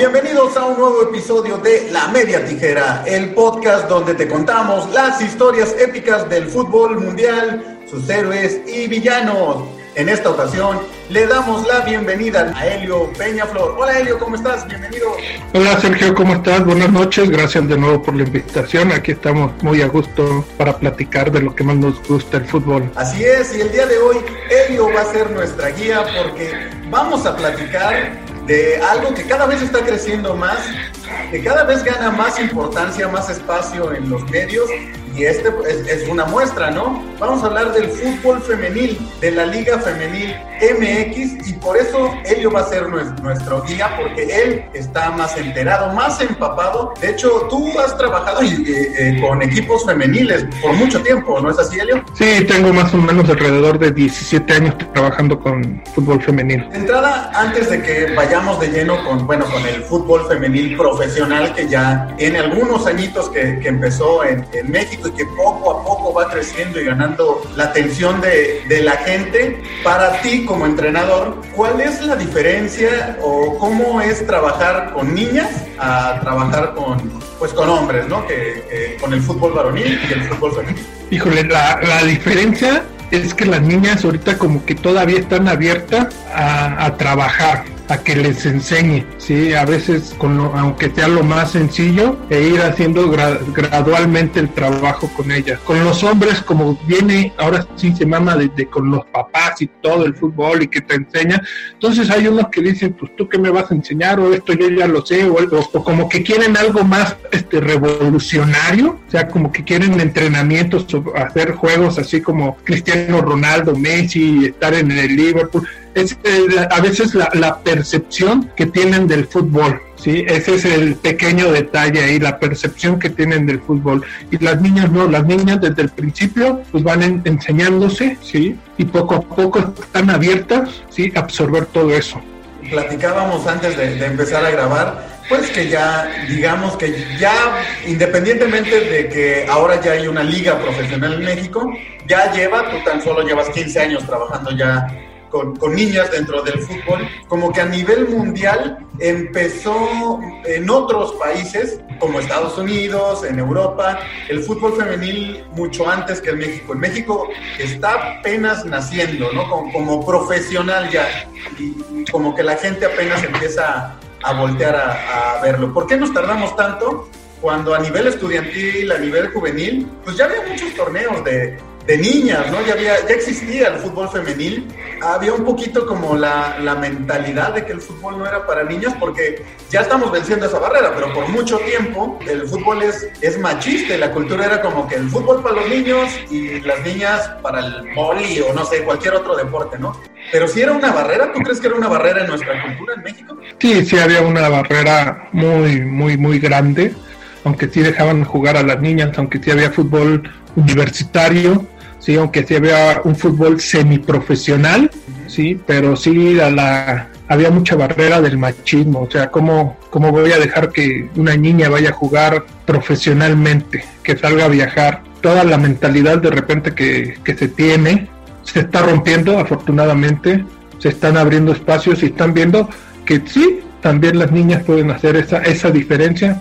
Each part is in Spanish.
Bienvenidos a un nuevo episodio de La Media Tijera, el podcast donde te contamos las historias épicas del fútbol mundial, sus héroes y villanos. En esta ocasión le damos la bienvenida a Helio Peñaflor. Hola Helio, ¿cómo estás? Bienvenido. Hola Sergio, ¿cómo estás? Buenas noches, gracias de nuevo por la invitación. Aquí estamos muy a gusto para platicar de lo que más nos gusta el fútbol. Así es, y el día de hoy Helio va a ser nuestra guía porque vamos a platicar de algo que cada vez está creciendo más, que cada vez gana más importancia, más espacio en los medios y este es, una muestra, ¿no? Vamos a hablar del fútbol femenil, de la Liga Femenil MX y por eso Elio va a ser nuestro guía porque él está más enterado, más empapado. De hecho, tú has trabajado eh, eh, con equipos femeniles por mucho tiempo, ¿no es así, Elio? Sí, tengo más o menos alrededor de 17 años trabajando con fútbol femenil. De entrada, antes de que vayamos de lleno con, bueno, con el fútbol femenil profesional que ya tiene algunos añitos que, que empezó en, en México, y que poco a poco va creciendo y ganando la atención de, de la gente. Para ti como entrenador, ¿cuál es la diferencia o cómo es trabajar con niñas a trabajar con, pues, con hombres, ¿no? Que, con el fútbol varonil y el fútbol femenil. Híjole, la, la diferencia es que las niñas ahorita como que todavía están abiertas a trabajar a que les enseñe, ¿sí? A veces, aunque sea lo más sencillo, e ir haciendo gradualmente el trabajo con ellas. Con los hombres, como viene, ahora sí se mama desde con los papás y todo el fútbol y que te enseña, entonces hay unos que dicen, pues tú qué me vas a enseñar, o esto yo ya lo sé, o, o como que quieren algo más este revolucionario, o sea, como que quieren entrenamientos, hacer juegos así como Cristiano Ronaldo, Messi, estar en el Liverpool es eh, a veces la, percepción que tienen del fútbol. ¿sí? Ese es el pequeño detalle ahí, la percepción que tienen del fútbol. Y las niñas no, las niñas desde el principio pues van enseñándose, ¿sí? Y poco a poco están abiertas, ¿sí? A absorber todo eso. Platicábamos antes de, de empezar a grabar, pues que ya, digamos que ya, independientemente de que ahora ya hay una liga profesional en México, ya lleva, tú tan solo llevas 15 años trabajando ya con, niñas dentro del fútbol, como que a nivel mundial empezó en otros países, como Estados Unidos, en Europa, el fútbol femenil mucho antes que en México. En México está apenas naciendo, ¿no? Como, profesional ya, y como que la gente apenas empieza a voltear a, a verlo. ¿Por qué nos tardamos tanto? Cuando a nivel estudiantil, a nivel juvenil, pues ya había muchos torneos de, de niñas, ¿no? Ya, había, ya existía el fútbol femenil. Había un poquito como la, la, mentalidad de que el fútbol no era para niñas porque ya estamos venciendo esa barrera, pero por mucho tiempo el fútbol es, es machista la cultura era como que el fútbol para los niños y las niñas para el boli o no sé, cualquier otro deporte, ¿no? Pero si era una barrera, ¿tú crees que era una barrera en nuestra cultura en México? Sí, sí había una barrera muy, muy, muy grande aunque sí dejaban jugar a las niñas, aunque sí había fútbol universitario, sí, aunque sí había un fútbol semiprofesional, sí, pero sí había mucha barrera del machismo, o sea, ¿cómo, ¿cómo voy a dejar que una niña vaya a jugar profesionalmente, que salga a viajar? Toda la mentalidad de repente que, que se tiene se está rompiendo, afortunadamente, se están abriendo espacios y están viendo que sí, también las niñas pueden hacer esa, esa diferencia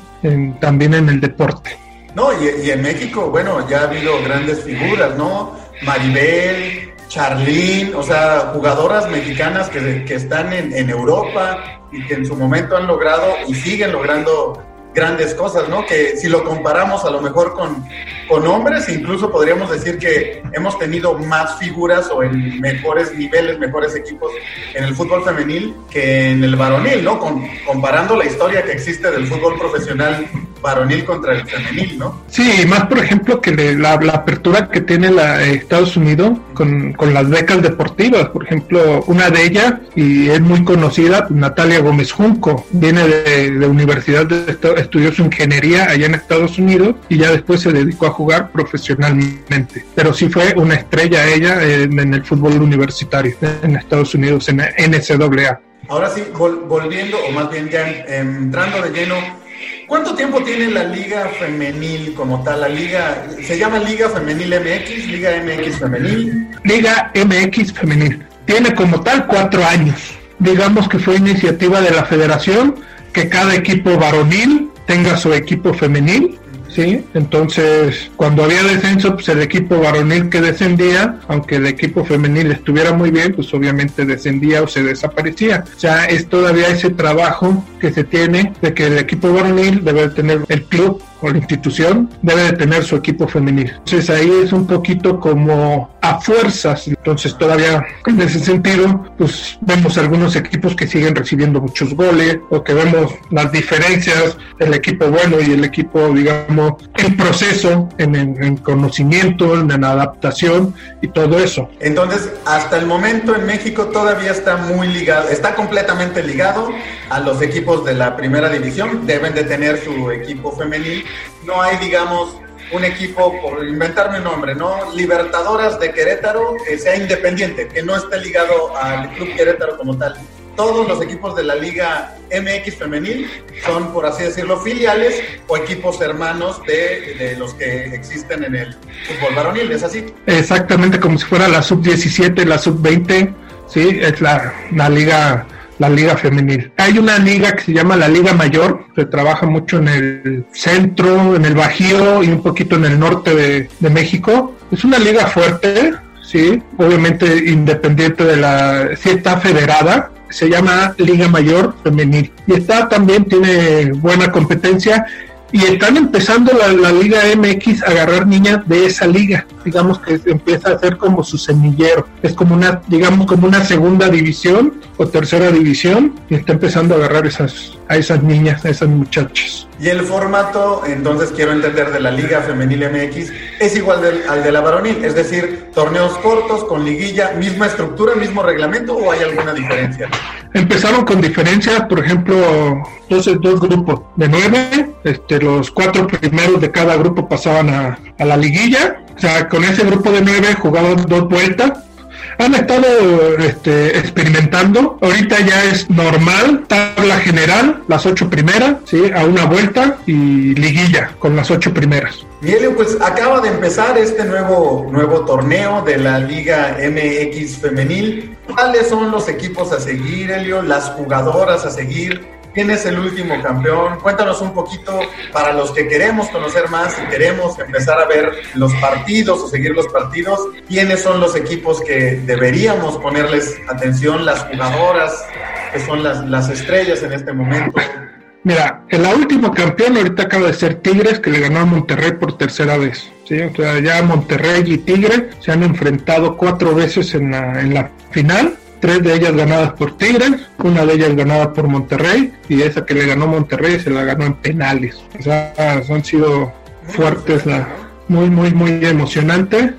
también en el deporte. No, y, en México, bueno, ya ha habido grandes figuras, ¿no? Maribel, Charlene, o sea, jugadoras mexicanas que, que están en, en Europa y que en su momento han logrado y siguen logrando grandes cosas, ¿no? Que si lo comparamos a lo mejor con, con hombres, incluso podríamos decir que hemos tenido más figuras o en mejores niveles, mejores equipos en el fútbol femenil que en el varonil, ¿no? Con, comparando la historia que existe del fútbol profesional varonil contra el femenil, ¿no? Sí, más por ejemplo que la, apertura que tiene la eh, Estados Unidos con, con, las becas deportivas, por ejemplo, una de ellas, y es muy conocida, Natalia Gómez Junco, viene de, Universidad de estudió su ingeniería allá en Estados Unidos y ya después se dedicó a jugar profesionalmente. Pero sí fue una estrella ella en, el fútbol universitario en Estados Unidos, en NCAA. Ahora sí, volviendo, o más bien ya entrando de lleno ¿Cuánto tiempo tiene la Liga Femenil como tal? La Liga, ¿se llama Liga Femenil MX, Liga MX Femenil? Liga MX Femenil. Tiene como tal cuatro años. Digamos que fue iniciativa de la federación que cada equipo varonil tenga su equipo femenil ¿sí? Entonces, cuando había descenso, pues el equipo varonil que descendía, aunque el equipo femenil estuviera muy bien, pues obviamente descendía o se desaparecía. O sea, es todavía ese trabajo que se tiene de que el equipo varonil debe tener el club o la institución debe de tener su equipo femenil. Entonces ahí es un poquito como a fuerzas. Entonces todavía en ese sentido, pues vemos algunos equipos que siguen recibiendo muchos goles o que vemos las diferencias del equipo bueno y el equipo, digamos, en proceso, en, en conocimiento, en, adaptación y todo eso. Entonces, hasta el momento en México todavía está muy ligado, está completamente ligado a los equipos de la primera división. Deben de tener su equipo femenil no hay, digamos, un equipo, por inventarme un nombre, ¿no? Libertadoras de Querétaro que sea independiente, que no esté ligado al Club Querétaro como tal. Todos los equipos de la Liga MX Femenil son, por así decirlo, filiales o equipos hermanos de, los que existen en el fútbol varonil, ¿es así? Exactamente, como si fuera la sub-17, la sub-20, sí, es la, la liga la liga femenil. Hay una liga que se llama la Liga Mayor, se trabaja mucho en el centro, en el Bajío y un poquito en el norte de, México. Es una liga fuerte, sí, obviamente independiente de la, sí está federada, se llama Liga Mayor Femenil. Y está también, tiene buena competencia y están empezando la, la, Liga MX a agarrar niñas de esa liga. Digamos que empieza a ser como su semillero. Es como una, digamos, como una segunda división o tercera división y está empezando a agarrar esas, a esas niñas, a esas muchachas. Y el formato, entonces quiero entender, de la Liga Femenil MX es igual al de la varonil, es decir, torneos cortos con liguilla, misma estructura, mismo reglamento o hay alguna diferencia? Empezaron con diferencias, por ejemplo, dos, dos grupos de nueve, este, los cuatro primeros de cada grupo pasaban a, a la liguilla, o sea, con ese grupo de nueve jugaban dos vueltas han estado este, experimentando. Ahorita ya es normal, tabla general, las ocho primeras, ¿sí? a una vuelta y liguilla con las ocho primeras. Miguel, pues acaba de empezar este nuevo, nuevo torneo de la Liga MX Femenil. ¿Cuáles son los equipos a seguir, Elio? Las jugadoras a seguir. ¿Quién es el último campeón? Cuéntanos un poquito para los que queremos conocer más y queremos empezar a ver los partidos o seguir los partidos. ¿Quiénes son los equipos que deberíamos ponerles atención? Las jugadoras, que son las, las estrellas en este momento. Mira, el último campeón ahorita acaba de ser Tigres, que le ganó a Monterrey por tercera vez. ¿sí? O ya Monterrey y Tigre se han enfrentado cuatro veces en la, en la final tres de ellas ganadas por Tigres, una de ellas ganada por Monterrey y esa que le ganó Monterrey se la ganó en penales. O sea, han sido fuertes la, muy, muy, muy emocionante.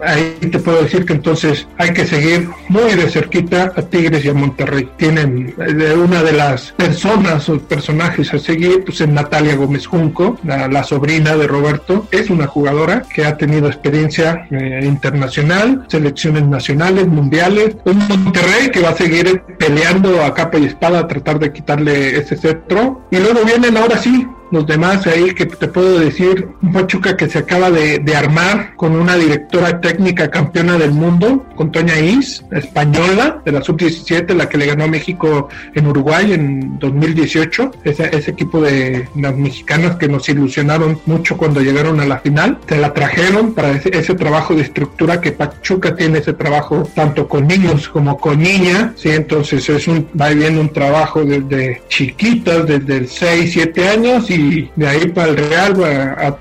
ahí te puedo decir que entonces hay que seguir muy de cerquita a Tigres y a Monterrey. Tienen de una de las personas o personajes a seguir, pues es Natalia Gómez Junco, la, sobrina de Roberto. Es una jugadora que ha tenido experiencia eh, internacional, selecciones nacionales, mundiales. Un Monterrey que va a seguir peleando a capa y espada a tratar de quitarle ese cetro. Y luego vienen ahora sí los demás ahí que te puedo decir, Pachuca que se acaba de, armar con una directora técnica campeona del mundo, con Toña Is, española, de la sub-17, la que le ganó a México en Uruguay en 2018, ese, ese equipo de las mexicanas que nos ilusionaron mucho cuando llegaron a la final, se la trajeron para ese, ese trabajo de estructura que Pachuca tiene ese trabajo tanto con niños como con niñas, ¿sí? entonces es un, va viendo un trabajo desde chiquitas, desde 6, 7 años y de ahí para el Real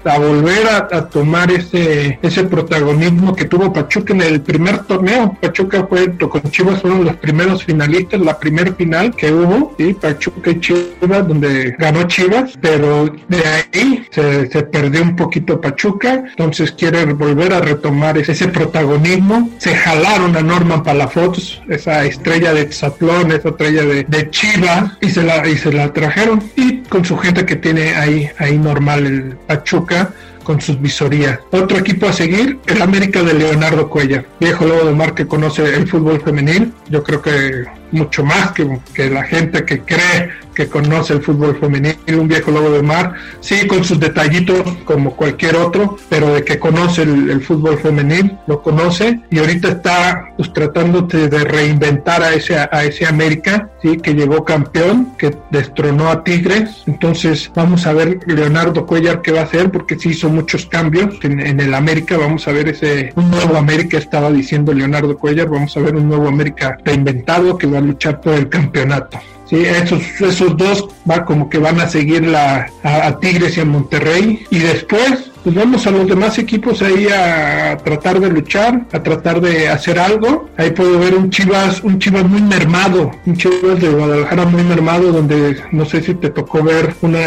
a, volver a, tomar ese, ese protagonismo que tuvo Pachuca en el primer torneo. Pachuca fue, con Chivas fueron los primeros finalistas, la primer final que hubo, ¿sí? Pachuca y Chivas, donde ganó Chivas, pero de ahí se, se perdió un poquito Pachuca, entonces quiere volver a retomar ese protagonismo. Se jalaron a Norman Palafox, esa estrella de Exatlón, esa estrella de, de Chivas, y se, la, y se la trajeron. Y con su gente que tiene ahí, ahí normal el Pachuca con sus visorías. Otro equipo a seguir, el América de Leonardo Cuellar, viejo lobo de mar que conoce el fútbol femenil. Yo creo que mucho más que, que la gente que cree que conoce el fútbol femenil, un viejo lobo de mar, sí con sus detallitos como cualquier otro, pero de que conoce el, fútbol femenil, lo conoce. Y ahorita está pues, tratando de, reinventar a ese, a ese América, sí que llegó campeón, que destronó a Tigres, entonces vamos a ver Leonardo Cuellar qué va a hacer porque sí hizo muchos cambios en, en el América, vamos a ver ese un nuevo América estaba diciendo Leonardo Cuellar, vamos a ver un nuevo América reinventado que va luchar por el campeonato. Sí, esos, esos dos va como que van a seguir la, a, Tigres y a Monterrey. Y después, pues vamos a los demás equipos ahí a, tratar de luchar, a tratar de hacer algo. Ahí puedo ver un Chivas, un Chivas muy mermado, un Chivas de Guadalajara muy mermado, donde no sé si te tocó ver una,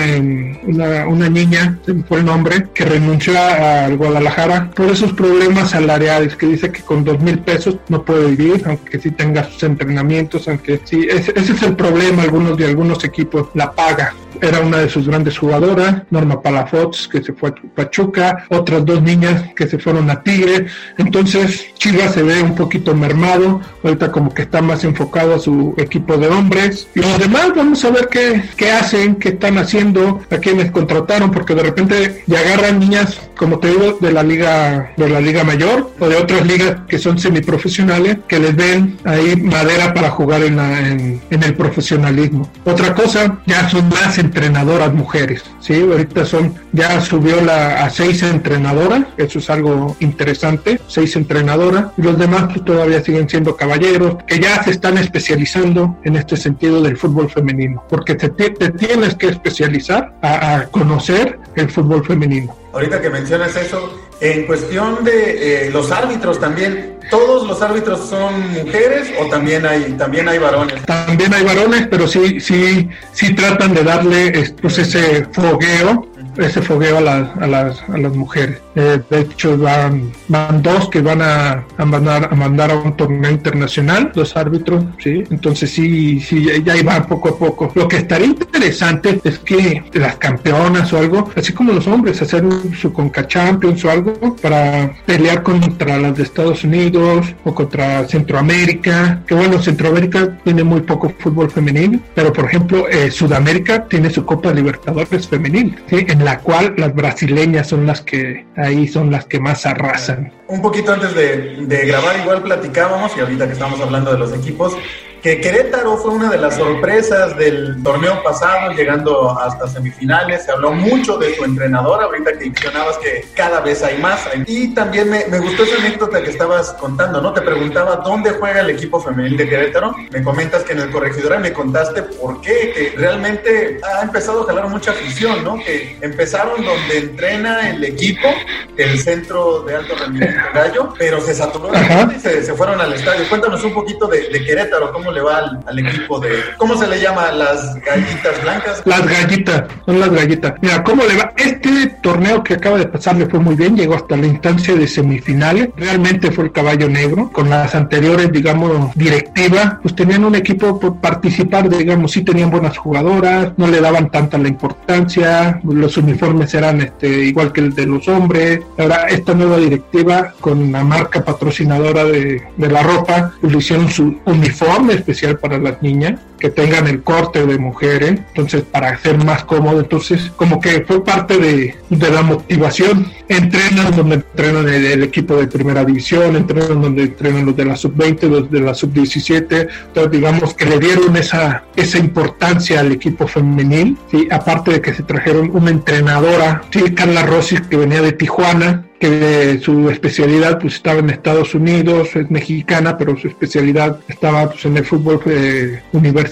una, una niña, fue el nombre, que renunció al Guadalajara por esos problemas salariales, que dice que con dos mil pesos no puede vivir, aunque sí tenga sus entrenamientos, aunque sí, ese, ese es el problema algunos de algunos equipos la paga era una de sus grandes jugadoras, Norma Palafox, que se fue a Pachuca, otras dos niñas que se fueron a Tigre. Entonces, Chivas se ve un poquito mermado, ahorita como que está más enfocado a su equipo de hombres. Y los demás, vamos a ver qué, qué hacen, qué están haciendo, a quienes contrataron, porque de repente ya agarran niñas, como te digo, de la liga, de la liga mayor o de otras ligas que son semiprofesionales, que les ven ahí madera para jugar en, en, el profesionalismo. Otra cosa, ya son más en entrenadoras mujeres, ¿sí? Ahorita son, ya subió la, a seis entrenadoras, eso es algo interesante, seis entrenadoras, y los demás pues, todavía siguen siendo caballeros, que ya se están especializando en este sentido del fútbol femenino, porque te, te tienes que especializar a, conocer el fútbol femenino. Ahorita que mencionas eso, en cuestión de eh, los árbitros también, ¿Todos los árbitros son mujeres o también hay también hay varones? También hay varones, pero sí sí sí tratan de darle pues, ese fogueo ese fogueo a las, a las, a las mujeres. Eh, de hecho, van, van dos que van a, a, mandar, a mandar a un torneo internacional, los árbitros, ¿sí? Entonces sí, sí, ya iban poco a poco. Lo que estaría interesante es que las campeonas o algo, así como los hombres, hacer su Conca Champions o algo para pelear contra las de Estados Unidos o contra Centroamérica, que bueno, Centroamérica tiene muy poco fútbol femenino, pero por ejemplo, eh, Sudamérica tiene su Copa Libertadores femenil, ¿sí? En la cual las brasileñas son las que ahí son las que más arrasan. Un poquito antes de, de grabar igual platicábamos y ahorita que estamos hablando de los equipos, que Querétaro fue una de las sorpresas del torneo pasado, llegando hasta semifinales. Se habló mucho de su entrenador, ahorita que mencionabas que cada vez hay más. Y también me, me, gustó esa anécdota que estabas contando, ¿no? Te preguntaba dónde juega el equipo femenil de Querétaro. Me comentas que en el corregidor me contaste por qué, que realmente ha empezado a jalar mucha afición, ¿no? Que empezaron donde entrena el equipo, el centro de alto rendimiento Gallo, pero se saturó la gente y se, se, fueron al estadio. Cuéntanos un poquito de, de Querétaro, cómo le va al, equipo de. ¿Cómo se le llama? ¿Las gallitas blancas? Las gallitas, son las gallitas. Mira, ¿cómo le va? Este torneo que acaba de pasar le fue muy bien, llegó hasta la instancia de semifinales. Realmente fue el caballo negro. Con las anteriores, digamos, directivas, pues tenían un equipo por participar, digamos, sí tenían buenas jugadoras, no le daban tanta la importancia, los uniformes eran este, igual que el de los hombres. Ahora, esta nueva directiva, con la marca patrocinadora de, de la ropa, pues hicieron su uniforme especial para las niñas, que tengan el corte de mujeres, entonces para hacer más cómodo, entonces como que fue parte de, de la motivación. Entrenan donde entrenan el, equipo de primera división, entrenan donde entrenan los de la sub-20, los de la sub-17, entonces digamos que le dieron esa, esa importancia al equipo femenil, ¿sí? aparte de que se trajeron una entrenadora, ¿sí? Carla Rossi, que venía de Tijuana, que su especialidad pues estaba en Estados Unidos, es mexicana, pero su especialidad estaba pues, en el fútbol eh, universitario,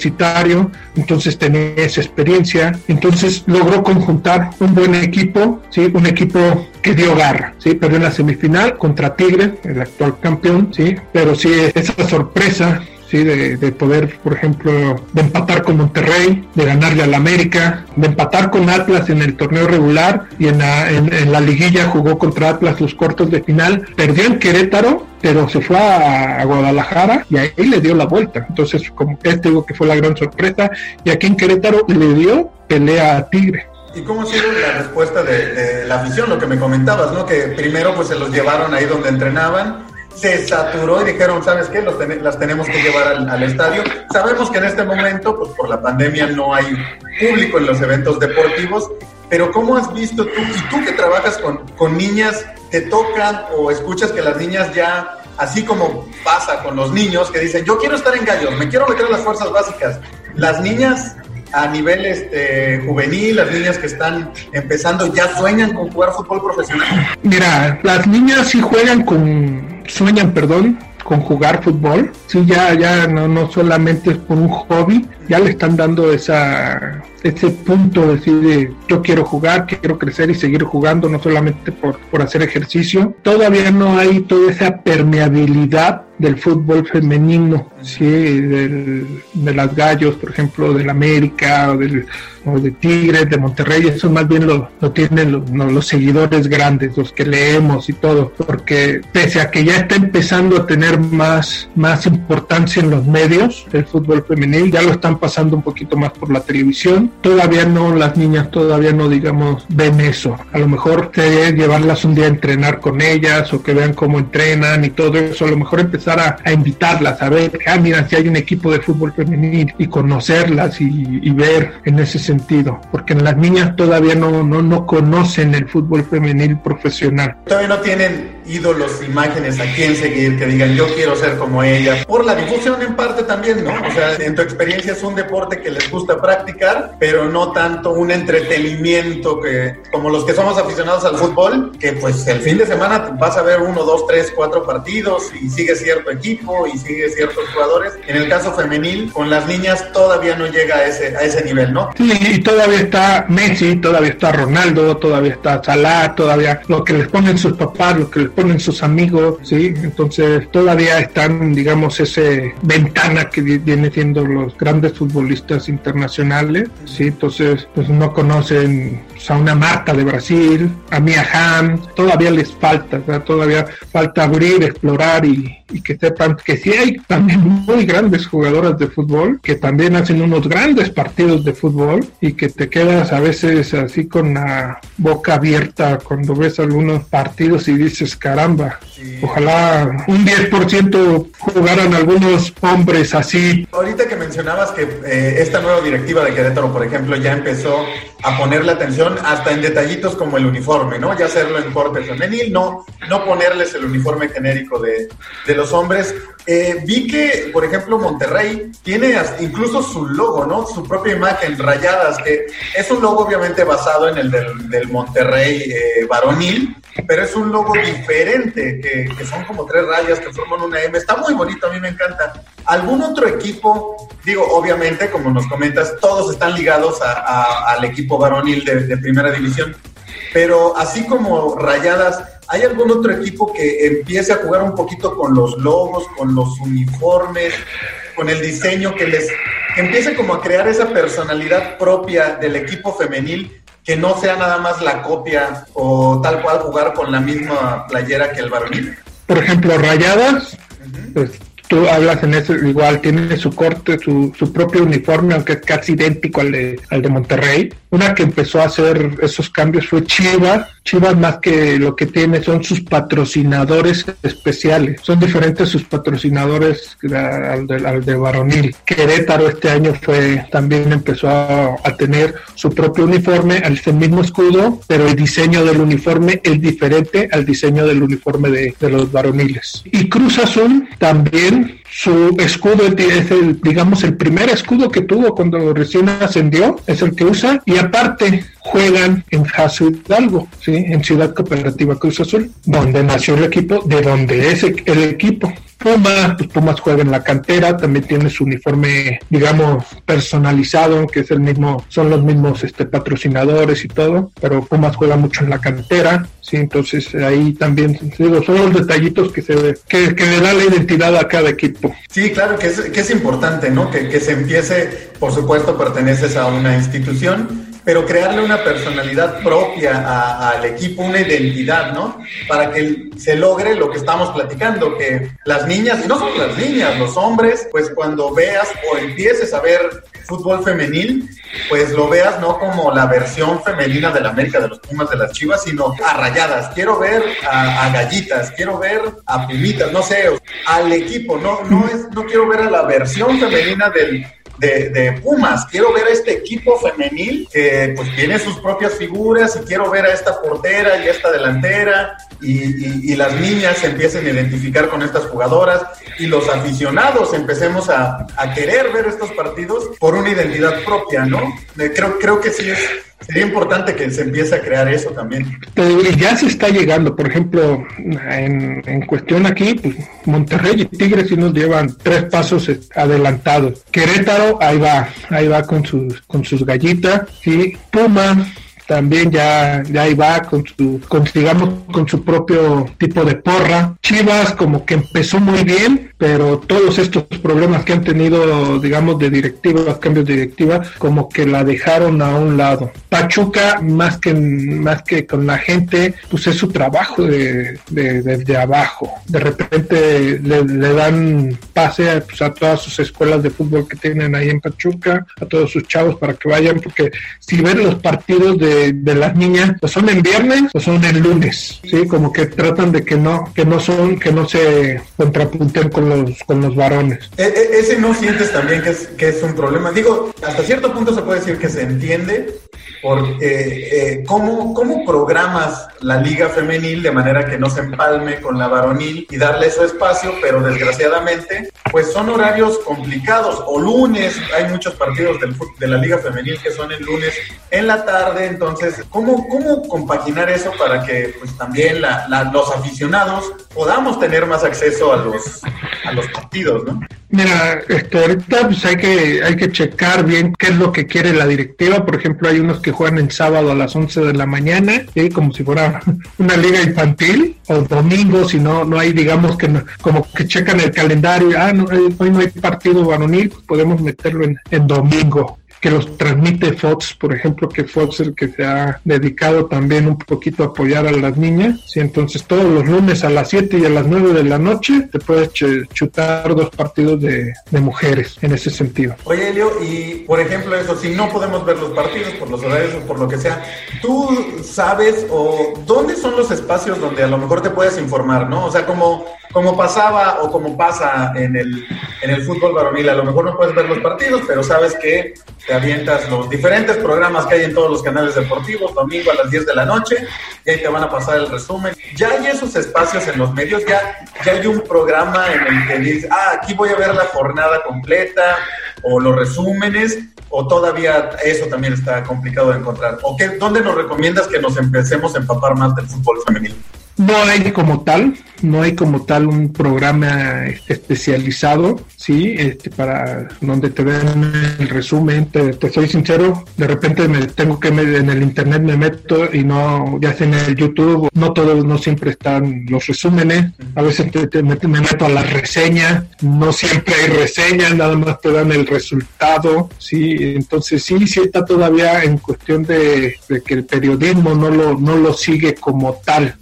entonces tenía esa experiencia, entonces logró conjuntar un buen equipo, ¿sí? un equipo que dio garra, ¿sí? perdió en la semifinal contra Tigre, el actual campeón, ¿sí? pero sí esa sorpresa ¿sí? De, de, poder, por ejemplo, de empatar con Monterrey, de ganarle al América, de empatar con Atlas en el torneo regular y en la, en, la liguilla jugó contra Atlas los cortos de final, perdió en Querétaro, pero se fue a, Guadalajara y ahí le dio la vuelta. Entonces, como este digo que fue la gran sorpresa, y aquí en Querétaro le dio pelea a Tigre. ¿Y cómo ha sido la respuesta de, de, la afición? Lo que me comentabas, ¿no? Que primero pues se los llevaron ahí donde entrenaban se saturó y dijeron, ¿sabes qué? Los las tenemos que llevar al, estadio. Sabemos que en este momento, pues por la pandemia no hay público en los eventos deportivos, pero ¿cómo has visto tú, y tú que trabajas con, con niñas, te tocan o escuchas que las niñas ya, así como pasa con los niños, que dicen, yo quiero estar en gallos, me quiero meter en las fuerzas básicas, las niñas a nivel este, juvenil, las niñas que están empezando ya sueñan con jugar fútbol profesional? Mira, las niñas sí juegan con, sueñan, perdón, con jugar fútbol. Sí, ya, ya no, no solamente es por un hobby, ya le están dando esa ese punto de decir yo quiero jugar, quiero crecer y seguir jugando, no solamente por, por hacer ejercicio. Todavía no hay toda esa permeabilidad del fútbol femenino, sí, de las gallos, por ejemplo, del América o, del, o de Tigres, de Monterrey, eso más bien lo, lo tienen los, los, seguidores grandes, los que leemos y todo, porque pese a que ya está empezando a tener más, más importancia en los medios, el fútbol femenil, ya lo están pasando un poquito más por la televisión, todavía no, las niñas todavía no, digamos, ven eso. A lo mejor te llevarlas un día a entrenar con ellas o que vean cómo entrenan y todo eso. A lo mejor empezar a, invitarlas a ver, ah, mira, si hay un equipo de fútbol femenil y conocerlas y, ver en ese sentido. Porque las niñas todavía no, no, no conocen el fútbol femenil profesional. Todavía no tienen ídolos, imágenes a quién seguir, que digan yo quiero ser como ella. Por la difusión en parte también, ¿no? O sea, en tu experiencia es un deporte que les gusta practicar, pero no tanto un entretenimiento que como los que somos aficionados al fútbol, que pues el fin de semana vas a ver uno, dos, tres, cuatro partidos y sigue cierto equipo y sigue ciertos jugadores. En el caso femenil, con las niñas todavía no llega a ese, a ese nivel, ¿no? Sí, y todavía está Messi, todavía está Ronaldo, todavía está Salah, todavía lo que les ponen sus papás, lo que les ponen sus amigos, ¿sí? Entonces todavía están, digamos, ese ventana que viene siendo los grandes futbolistas internacionales, ¿sí? Entonces, pues no conocen a una Marta de Brasil, a Mia Hamm, todavía les falta, todavía falta abrir, explorar y, que sepan que sí hay también muy grandes jugadoras de fútbol que también hacen unos grandes partidos de fútbol y que te quedas a veces así con la boca abierta cuando ves algunos partidos y dices, caramba, ojalá un 10% jugaran algunos hombres así. Ahorita que mencionabas que eh, esta nueva directiva de Querétaro, por ejemplo, ya empezó a ponerle atención hasta en detallitos como el uniforme, ¿no? Ya hacerlo en corte femenil, no, no ponerles el uniforme genérico de, de los hombres. Eh, vi que, por ejemplo, Monterrey tiene incluso su logo, ¿no? Su propia imagen, rayadas, que es un logo obviamente basado en el del, Monterrey eh, varonil, pero es un logo diferente, que, que, son como tres rayas que forman una M. Está muy bonito, a mí me encanta. ¿Algún otro equipo? Digo, obviamente, como nos comentas, todos están ligados al equipo varonil de, de primera división, pero así como rayadas, ¿hay algún otro equipo que empiece a jugar un poquito con los logos, con los uniformes, con el diseño, que les que empiece como a crear esa personalidad propia del equipo femenil que no sea nada más la copia o tal cual jugar con la misma playera que el varonil. Por ejemplo, Rayadas, pues tú hablas en eso, igual tiene su corte, su, su propio uniforme, aunque es casi idéntico al de, al de Monterrey. Una que empezó a hacer esos cambios fue Chivas. Chivas más que lo que tiene son sus patrocinadores especiales. Son diferentes sus patrocinadores al de, al de varonil. Querétaro este año fue también empezó a, tener su propio uniforme, al mismo escudo, pero el diseño del uniforme es diferente al diseño del uniforme de, de los varoniles. Y Cruz Azul también su escudo es el, digamos, el primer escudo que tuvo cuando recién ascendió, es el que usa, aparte juegan en Jaso Hidalgo, ¿sí? en Ciudad Cooperativa Cruz Azul, donde nació el equipo, de donde es el equipo. Pumas, pues Pumas juega en la cantera, también tiene su uniforme, digamos, personalizado, que es el mismo, son los mismos este, patrocinadores y todo, pero Pumas juega mucho en la cantera, sí, entonces ahí también, digo, son los detallitos que se ve, que, que le da la identidad a cada equipo. Sí, claro, que es, que es importante, ¿no? Que, que se empiece, por supuesto, perteneces a una institución, pero crearle una personalidad propia al equipo, una identidad, ¿no? Para que se logre lo que estamos platicando, que las niñas, y no son las niñas, los hombres, pues cuando veas o empieces a ver fútbol femenil, pues lo veas no como la versión femenina de la América, de los Pumas, de las Chivas, sino a rayadas. Quiero ver a, gallitas, quiero ver a pumitas, no sé, al equipo. No, no, es, no quiero ver a la versión femenina del, de, Pumas. Quiero ver a este equipo femenil que pues tiene sus propias figuras y quiero ver a esta portera y a esta delantera y, las niñas se empiecen a identificar con estas jugadoras y los aficionados empecemos a, querer ver estos partidos por una identidad propia, ¿no? Eh, creo, creo que sí es Sería importante que se empiece a crear eso también. ya se está llegando, por ejemplo, en, en cuestión aquí, pues Monterrey y Tigres sí nos llevan tres pasos adelantados. Querétaro, ahí va, ahí va con sus, con sus gallitas, y Puma, también ya, ya ahí va con su, con, con su propio tipo de porra. Chivas como que empezó muy bien, pero todos estos problemas que han tenido, digamos, de directiva, cambios de directiva, como que la dejaron a un lado. Pachuca, más que, más que con la gente, pues es su trabajo de, de, abajo. De repente le, dan pase a, pues, a todas sus escuelas de fútbol que tienen ahí en Pachuca, a todos sus chavos para que vayan, porque si ven los partidos de de, las niñas, pues son en viernes o son en lunes, sí, como que tratan de que no, que no son, que no se contrapunten con los, con los varones. E, e, ese no sientes también que es, que es un problema. Digo, hasta cierto punto se puede decir que se entiende, porque eh, ¿cómo, ¿cómo, programas la liga femenil de manera que no se empalme con la varonil y darle su espacio, pero desgraciadamente, pues son horarios complicados, o lunes, hay muchos partidos del, de la liga femenil que son el lunes en la tarde, entonces, ¿cómo, cómo compaginar eso para que pues también la, los aficionados podamos tener más acceso a los, a los partidos, ¿no? Mira, este, ahorita pues hay que, hay que checar bien qué es lo que quiere la directiva. Por ejemplo, hay unos que juegan el sábado a las 11 de la mañana, como si fuera una liga infantil, o domingo, si no, no hay, digamos, que como que checan el calendario, ah, no, eh, hoy no hay partido varonil, pues podemos meterlo en, en domingo que los transmite Fox, por ejemplo, que Fox es el que se ha dedicado también un poquito a apoyar a las niñas. ¿sí? Entonces todos los lunes a las 7 y a las 9 de la noche te puedes chutar dos partidos de, de, mujeres en ese sentido. Oye, Elio, y por ejemplo eso, si no podemos ver los partidos por los horarios o por lo que sea, ¿tú sabes o dónde son los espacios donde a lo mejor te puedes informar, ¿no? O sea, como como pasaba o como pasa en el, en el fútbol varonil. A lo mejor no puedes ver los partidos, pero sabes que te avientas los diferentes programas que hay en todos los canales deportivos, domingo a las 10 de la noche, y ahí te van a pasar el resumen. Ya hay esos espacios en los medios, ya, ya hay un programa en el que dices, ah, aquí voy a ver la jornada completa, o los resúmenes, o todavía eso también está complicado de encontrar. ¿O qué, dónde nos recomiendas que nos empecemos a empapar más del fútbol femenino? No hay como tal, no hay como tal un programa especializado, sí, este, para donde te den el resumen. Te, soy sincero, de repente me tengo que en el internet me meto y no, ya sea en el YouTube, no todos, no siempre están los resúmenes. A veces me, meto a la reseña, no siempre hay reseñas, nada más te dan el resultado, sí. Entonces sí, sí está todavía en cuestión de, que el periodismo no lo, no lo sigue como tal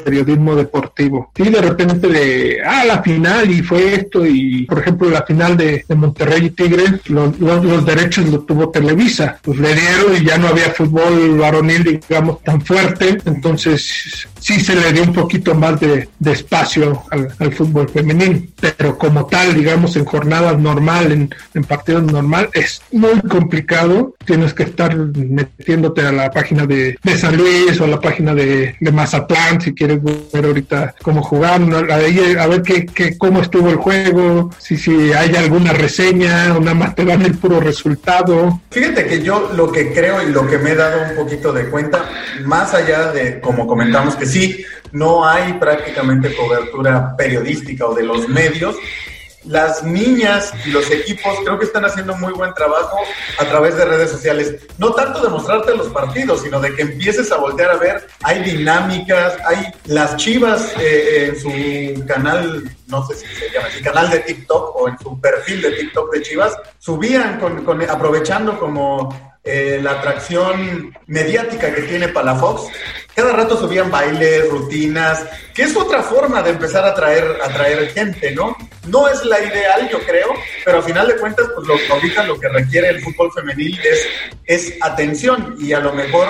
periodismo deportivo. Y de repente de, ah, la final y fue esto y, por ejemplo, la final de, Monterrey y Tigres, los, los, derechos lo tuvo Televisa. Pues le dieron y ya no había fútbol varonil, digamos, tan fuerte. Entonces sí se le dio un poquito más de, espacio al, fútbol femenino. Pero como tal, digamos, en jornadas normal, en, partidos normal, es muy complicado. Tienes que estar metiéndote a la página de, de San Luis o a la página de, de Mazatlán si quieres ver ahorita cómo jugaron, a ver qué, qué, cómo estuvo el juego, si, si hay alguna reseña o nada más te dan el puro resultado. Fíjate que yo lo que creo y lo que me he dado un poquito de cuenta, más allá de, como comentamos, que sí, no hay prácticamente cobertura periodística o de los medios, las niñas y los equipos creo que están haciendo muy buen trabajo a través de redes sociales. No tanto de mostrarte los partidos, sino de que empieces a voltear a ver, hay dinámicas, hay las chivas eh, en su canal, no sé si se llama así, canal de TikTok o en su perfil de TikTok de Chivas, subían aprovechando como eh, la atracción mediática que tiene Palafox, cada rato subían bailes, rutinas, que es otra forma de empezar a traer, a traer gente, ¿no? No es la ideal, yo creo, pero a final de cuentas, pues lo, ahorita lo que requiere el fútbol femenil es, es atención y a lo mejor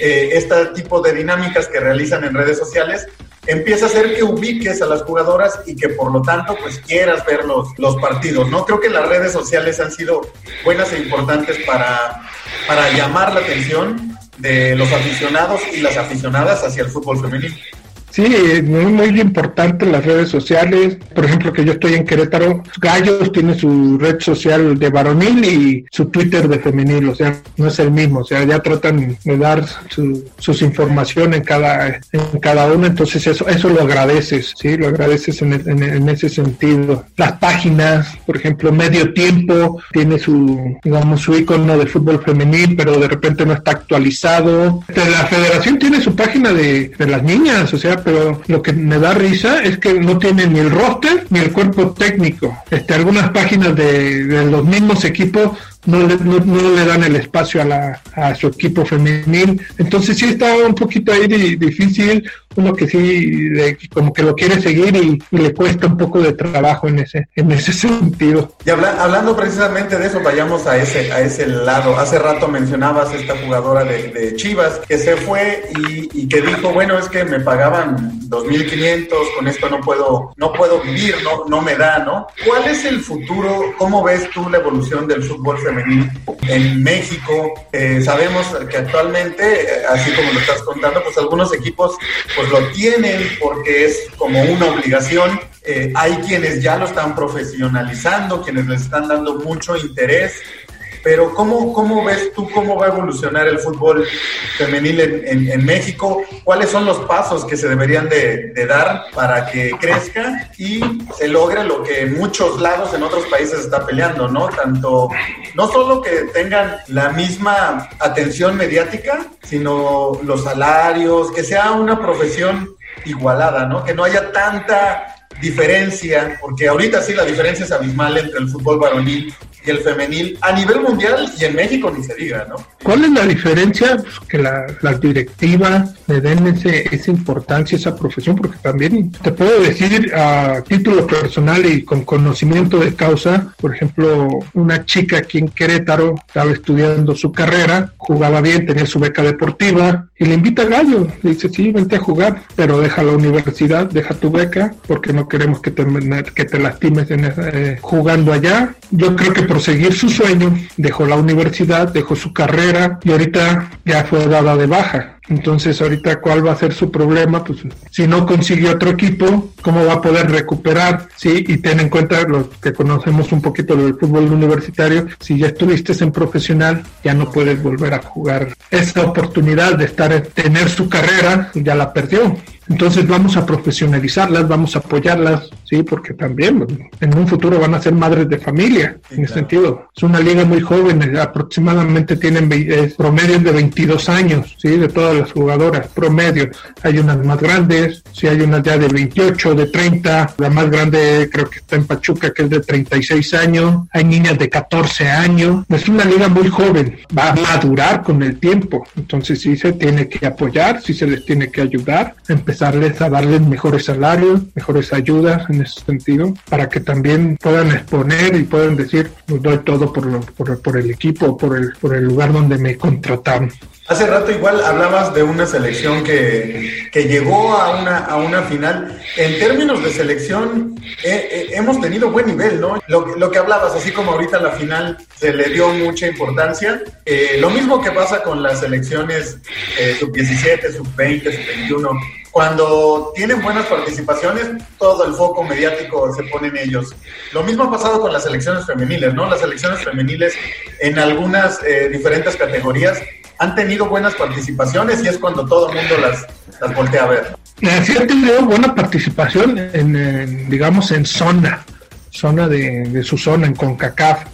eh, este tipo de dinámicas que realizan en redes sociales empieza a hacer que ubiques a las jugadoras y que por lo tanto pues quieras ver los, los partidos, ¿no? Creo que las redes sociales han sido buenas e importantes para, para llamar la atención de los aficionados y las aficionadas hacia el fútbol femenino. Sí, muy, muy importante las redes sociales. Por ejemplo, que yo estoy en Querétaro, Gallos tiene su red social de varonil y su Twitter de femenil, o sea, no es el mismo, o sea, ya tratan de dar su, sus información en cada, en cada uno, entonces eso, eso lo agradeces, sí, lo agradeces en, en, ese sentido. Las páginas, por ejemplo, Medio Tiempo tiene su, digamos, su icono de fútbol femenil, pero de repente no está actualizado. La federación tiene su página de, de las niñas, o sea, pero lo que me da risa es que no tiene ni el roster ni el cuerpo técnico. Este, algunas páginas de, de los mismos equipos no le, dan el espacio a, su equipo femenil. Entonces sí está un poquito ahí difícil, uno que sí como que lo quiere seguir y, le cuesta un poco de trabajo en ese, en ese sentido. Y hablando precisamente de eso, vayamos a ese, a ese lado. Hace rato mencionabas esta jugadora de, Chivas que se fue y, y, que dijo, bueno, es que me pagaban 2.500, con esto no puedo, no puedo vivir, no, no me da, ¿no? ¿Cuál es el futuro? ¿Cómo ves tú la evolución del fútbol femenino? en México. Eh, sabemos que actualmente, eh, así como lo estás contando, pues algunos equipos pues lo tienen porque es como una obligación. Eh, hay quienes ya lo están profesionalizando, quienes les están dando mucho interés pero ¿cómo, ¿cómo ves tú cómo va a evolucionar el fútbol femenil en, México? ¿Cuáles son los pasos que se deberían de, dar para que crezca y se logre lo que en muchos lados en otros países está peleando, ¿no? Tanto, no solo que tengan la misma atención mediática, sino los salarios, que sea una profesión igualada, ¿no? Que no haya tanta diferencia, porque ahorita sí la diferencia es abismal entre el fútbol varonil y el femenil a nivel mundial y en México ni se diga, ¿no? ¿Cuál es la diferencia? Pues que la, la directiva le den ese, esa importancia, esa profesión, porque también te puedo decir a título personal y con conocimiento de causa, por ejemplo, una chica aquí en Querétaro estaba estudiando su carrera, jugaba bien, tenía su beca deportiva y le invita a Gallo, le dice, sí, vente a jugar, pero deja la universidad, deja tu beca, porque no queremos que te, que te lastimes en eh, jugando allá. Yo creo que proseguir su sueño, dejó la universidad, dejó su carrera y ahorita ya fue dada de baja. Entonces, ahorita, ¿cuál va a ser su problema? Pues si no consigue otro equipo, ¿cómo va a poder recuperar? Sí, y ten en cuenta los que conocemos un poquito del fútbol universitario, si ya estuviste en profesional, ya no puedes volver a jugar. Esa oportunidad de estar, tener su carrera, ya la perdió. Entonces vamos a profesionalizarlas, vamos a apoyarlas, sí, porque también en un futuro van a ser madres de familia, en ese sentido. Es una liga muy joven, aproximadamente tienen promedio de 22 años, sí, de todas las jugadoras, promedio. Hay unas más grandes, sí, hay unas ya de 28, de 30, la más grande creo que está en Pachuca, que es de 36 años, hay niñas de 14 años. Es una liga muy joven, va a madurar con el tiempo, entonces sí se tiene que apoyar, sí se les tiene que ayudar, empezar empezarles a darles mejores salarios, mejores ayudas en ese sentido, para que también puedan exponer y puedan decir, pues doy todo por, por, por el equipo, por el, por el lugar donde me contrataron. Hace rato igual hablabas de una selección que, que llegó a una, a una final. En términos de selección, eh, eh, hemos tenido buen nivel, ¿no? Lo, lo, que hablabas, así como ahorita la final se le dio mucha importancia. Eh, lo mismo que pasa con las selecciones sub-17, sub-20, sub-21 cuando tienen buenas participaciones, todo el foco mediático se pone en ellos. Lo mismo ha pasado con las selecciones femeniles, ¿no? Las selecciones femeniles en algunas diferentes categorías han tenido buenas participaciones y es cuando todo el mundo las, las voltea a ver. Sí, han tenido buena participación, en, digamos, en zona zona de, de su zona en CONCACAF.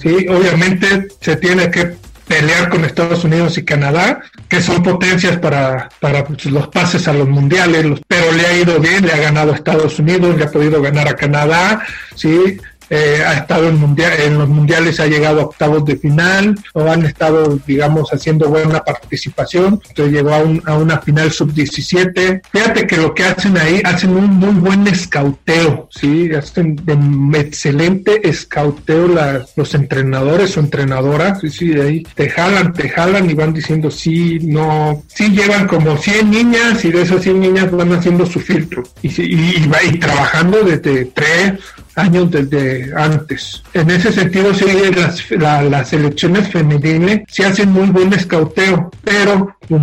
Sí, obviamente se tiene que pelear con Estados Unidos y Canadá, que son potencias para, para pues, los pases a los mundiales, pero le ha ido bien, le ha ganado a Estados Unidos, le ha podido ganar a Canadá, sí, eh, ha estado en, mundial, en los mundiales, ha llegado a octavos de final, o han estado, digamos, haciendo buena participación. Entonces llegó a, un, a una final sub-17. Fíjate que lo que hacen ahí, hacen un muy buen escauteo, ¿sí? Hacen de excelente escauteo la, los entrenadores o entrenadoras, ¿sí? sí, ahí te jalan, te jalan y van diciendo sí, no, sí llevan como 100 niñas y de esas 100 niñas van haciendo su filtro y, y, y, va, y trabajando desde 3, años desde antes. En ese sentido, sí, las, la, las elecciones femeniles se hacen muy buen escauteo, pero pues,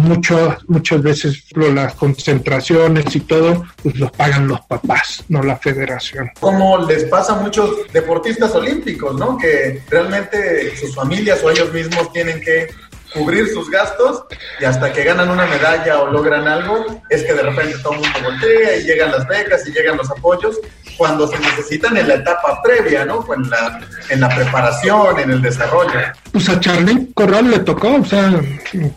muchas veces las concentraciones y todo, pues los pagan los papás, no la federación. Como les pasa a muchos deportistas olímpicos, ¿no? Que realmente sus familias o ellos mismos tienen que cubrir sus gastos y hasta que ganan una medalla o logran algo, es que de repente todo el mundo voltea y llegan las becas y llegan los apoyos cuando se necesitan en la etapa previa, ¿no? En la preparación, en el desarrollo. Pues a Charly Corral le tocó, o sea,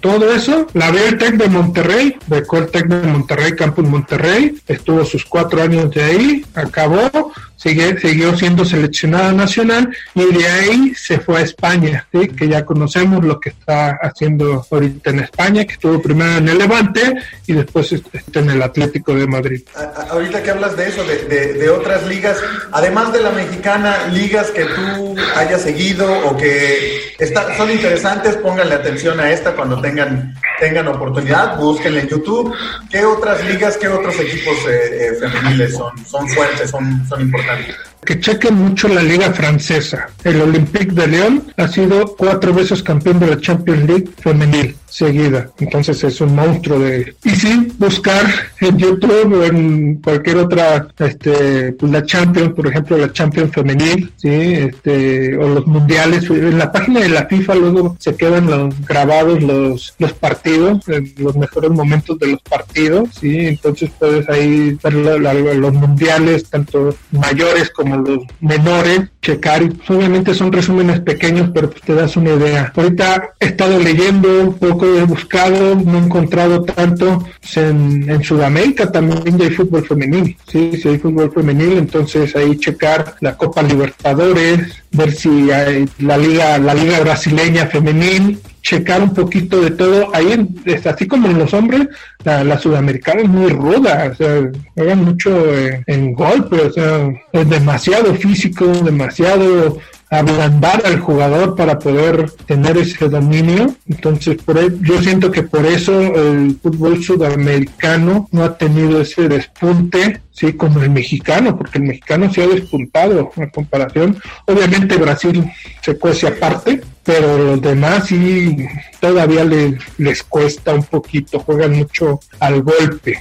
todo eso. La ve el TEC de Monterrey, becó el TEC de Monterrey, Campus Monterrey, estuvo sus cuatro años de ahí, acabó, sigue, siguió siendo seleccionada nacional y de ahí se fue a España, ¿sí? que ya conocemos lo que está haciendo ahorita en España, que estuvo primero en el Levante y después está en el Atlético de Madrid. A, ahorita que hablas de eso, de, de, de, otras ligas, además de la mexicana, ligas que tú hayas seguido o que está, son interesantes, pónganle atención a esta cuando tengan, tengan oportunidad, búsquenla en YouTube. ¿Qué otras ligas, qué otros equipos eh, eh, femeniles son, son fuertes, son, son importantes? que chequen mucho la liga francesa. El Olympique de Lyon ha sido cuatro veces campeón de la Champions League femenil seguida. Entonces es un monstruo de... Y sí, buscar en YouTube o en cualquier otra, este, pues la Champions, por ejemplo, la Champions femenil, sí, este, o los mundiales. En la página de la FIFA luego se quedan los grabados los, los partidos, los mejores momentos de los partidos, sí. Entonces puedes ahí ver la, la, los mundiales, tanto mayores como los menores, checar. Y obviamente son resúmenes pequeños, pero pues te das una idea. Ahorita he estado leyendo un poco he buscado, no he encontrado tanto. Pues, en, en, Sudamérica también ya hay fútbol femenil, sí, sí hay fútbol femenil, entonces ahí checar la Copa Libertadores, ver si hay la liga, la liga brasileña femenil, checar un poquito de todo. Ahí, es así como en los hombres, la, sudamericana es muy ruda, o sea, juegan mucho en, en golpe, o sea, es demasiado físico, demasiado ablandar al jugador para poder tener ese dominio. Entonces, por yo siento que por eso el fútbol sudamericano no ha tenido ese despunte, sí, como el mexicano, porque el mexicano se ha despuntado en comparación. Obviamente Brasil se cuece aparte, pero los demás sí todavía les cuesta un poquito, juegan mucho al golpe.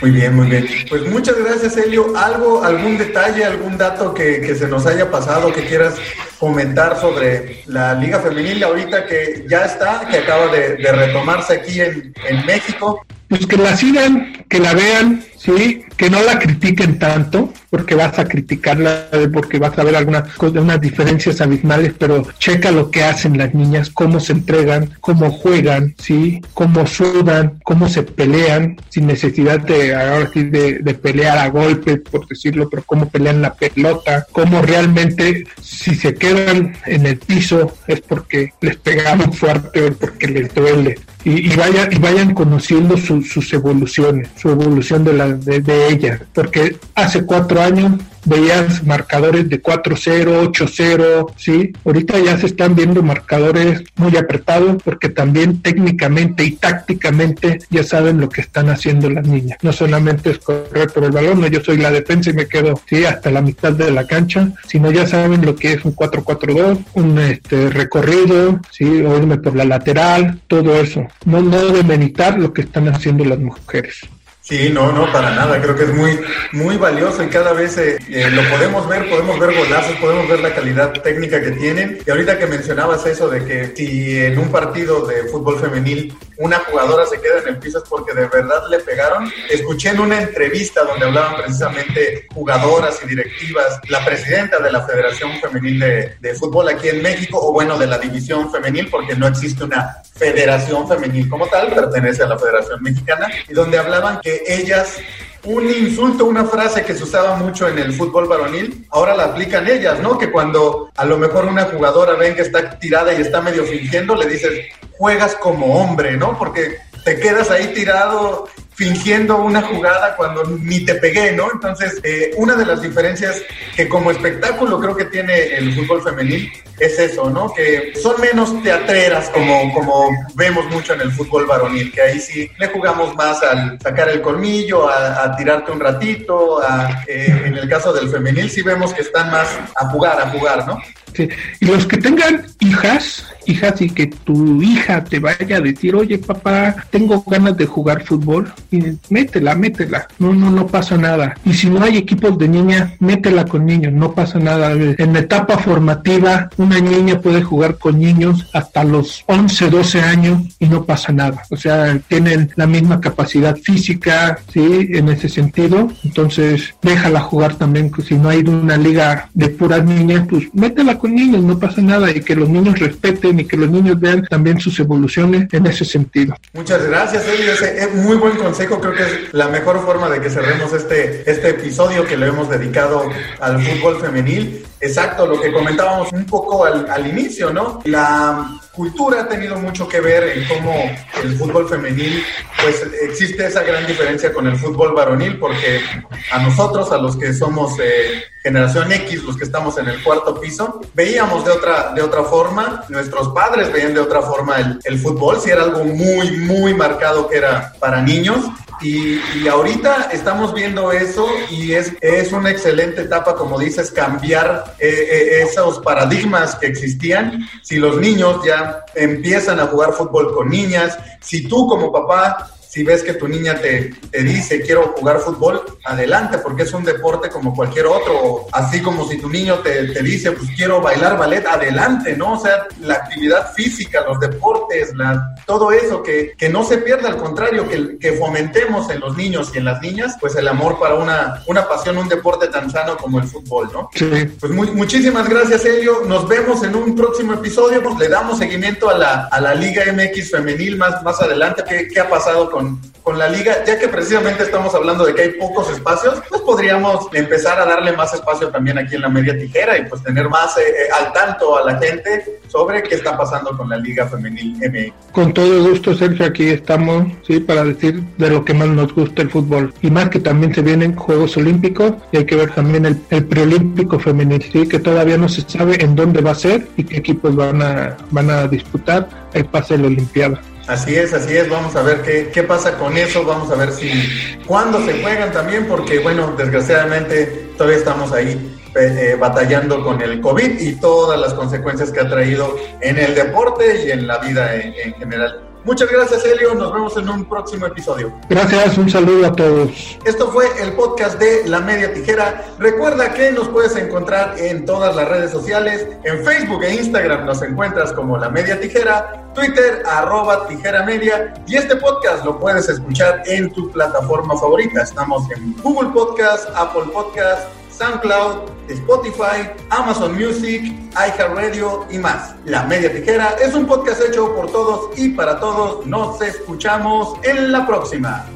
Muy bien, muy bien. Pues muchas gracias, Helio. ¿Algo, algún detalle, algún dato que, que, se nos haya pasado que quieras comentar sobre la Liga Femenil ahorita que ya está, que acaba de, de retomarse aquí en, en México? Pues que la sigan, que la vean, sí, que no la critiquen tanto, porque vas a criticarla, porque vas a ver algunas unas diferencias abismales, pero checa lo que hacen las niñas, cómo se entregan, cómo juegan, sí, cómo sudan, cómo se pelean, sin necesidad de ahora sí de, pelear a golpe, por decirlo, pero cómo pelean la pelota, cómo realmente si se quedan en el piso es porque les pegaron fuerte o porque les duele. Y, y, vayan, y vayan conociendo su, sus evoluciones, su evolución de, la, de, de ella, porque hace cuatro años veías marcadores de 4-0, 8-0, ¿sí? Ahorita ya se están viendo marcadores muy apretados porque también técnicamente y tácticamente ya saben lo que están haciendo las niñas. No solamente es correr por el balón, no yo soy la defensa y me quedo, sí, hasta la mitad de la cancha, sino ya saben lo que es un 4-4-2, un este, recorrido, sí, o irme por la lateral, todo eso. No, no demeritar lo que están haciendo las mujeres. Sí, no, no, para nada. Creo que es muy, muy valioso y cada vez eh, eh, lo podemos ver, podemos ver golazos, podemos ver la calidad técnica que tienen. Y ahorita que mencionabas eso de que si en un partido de fútbol femenil una jugadora se queda en el piso es porque de verdad le pegaron. Escuché en una entrevista donde hablaban precisamente jugadoras y directivas, la presidenta de la Federación Femenil de, Fútbol aquí en México, o bueno, de la división femenil, porque no existe una federación femenil como tal, pertenece a la Federación Mexicana, y donde hablaban que ellas un insulto, una frase que se usaba mucho en el fútbol varonil, ahora la aplican ellas, ¿no? Que cuando a lo mejor una jugadora ven que está tirada y está medio fingiendo, le dices, juegas como hombre, ¿no? Porque te quedas ahí tirado fingiendo una jugada cuando ni te pegué, ¿no? Entonces, eh, una de las diferencias que como espectáculo creo que tiene el fútbol femenil es eso, ¿no? Que son menos teatreras como, como vemos mucho en el fútbol varonil, que ahí sí le jugamos más al sacar el colmillo, a, tirarte un ratito, a, eh, en el caso del femenil sí vemos que están más a jugar, a jugar, ¿no? Sí. Y los que tengan hijas, hijas y que tu hija te vaya a decir, oye papá, tengo ganas de jugar fútbol, y métela, métela, no, no, no pasa nada. Y si no hay equipos de niña, métela con niños, no pasa nada. En etapa formativa, una niña puede jugar con niños hasta los 11, 12 años y no pasa nada. O sea, tienen la misma capacidad física, ¿sí? En ese sentido. Entonces, déjala jugar también. Pues, si no hay una liga de puras niñas, pues métela con niños, no pasa nada. Y que los niños respeten y que los niños vean también sus evoluciones en ese sentido. Muchas gracias, Elio. Ese es muy buen consejo. Creo que es la mejor forma de que cerremos este, este episodio que le hemos dedicado al fútbol femenil. Exacto, lo que comentábamos un poco al, al, inicio, ¿no? La cultura ha tenido mucho que ver en cómo el fútbol femenil, pues existe esa gran diferencia con el fútbol varonil, porque a nosotros, a los que somos eh, generación X, los que estamos en el cuarto piso, veíamos de otra, de otra forma, nuestros padres veían de otra forma el, el fútbol, si era algo muy, muy marcado que era para niños, y, y, ahorita estamos viendo eso y es, es una excelente etapa, como dices, cambiar eh, eh, esos paradigmas que existían. Si los niños ya empiezan a jugar fútbol con niñas, si tú como papá si ves que tu niña te, te, dice quiero jugar fútbol, adelante, porque es un deporte como cualquier otro. Así como si tu niño te, te, dice pues quiero bailar ballet, adelante, ¿no? O sea, la actividad física, los deportes, la, todo eso, que, que no se pierda, al contrario, que, que fomentemos en los niños y en las niñas, pues el amor para una, una pasión, un deporte tan sano como el fútbol, ¿no? Sí. Pues muy, muchísimas gracias, Elio. Nos vemos en un próximo episodio. Pues le damos seguimiento a la, a la Liga MX femenil más, más adelante. ¿Qué, qué ha pasado con con, la liga, ya que precisamente estamos hablando de que hay pocos espacios, pues podríamos empezar a darle más espacio también aquí en la media tijera y pues tener más eh, eh, al tanto a la gente sobre qué está pasando con la liga femenil MX. Con todo gusto, Sergio, aquí estamos, sí, para decir de lo que más nos gusta el fútbol. Y más que también se vienen Juegos Olímpicos y hay que ver también el, preolímpico femenil, sí, que todavía no se sabe en dónde va a ser y qué equipos van a, van a disputar el pase de la Olimpiada. Así es, así es. Vamos a ver qué, qué pasa con eso. Vamos a ver si cuándo se juegan también, porque bueno, desgraciadamente todavía estamos ahí eh, batallando con el COVID y todas las consecuencias que ha traído en el deporte y en la vida en general. Muchas gracias, Elio. Nos vemos en un próximo episodio. Gracias, un saludo a todos. Esto fue el podcast de La Media Tijera. Recuerda que nos puedes encontrar en todas las redes sociales. En Facebook e Instagram nos encuentras como La Media Tijera, Twitter, arroba Tijera Media. Y este podcast lo puedes escuchar en tu plataforma favorita. Estamos en Google Podcast, Apple Podcast, SoundCloud, Spotify, Amazon Music, iHeartRadio y más. La Media Tijera es un podcast hecho por todos y para todos. Nos escuchamos en la próxima.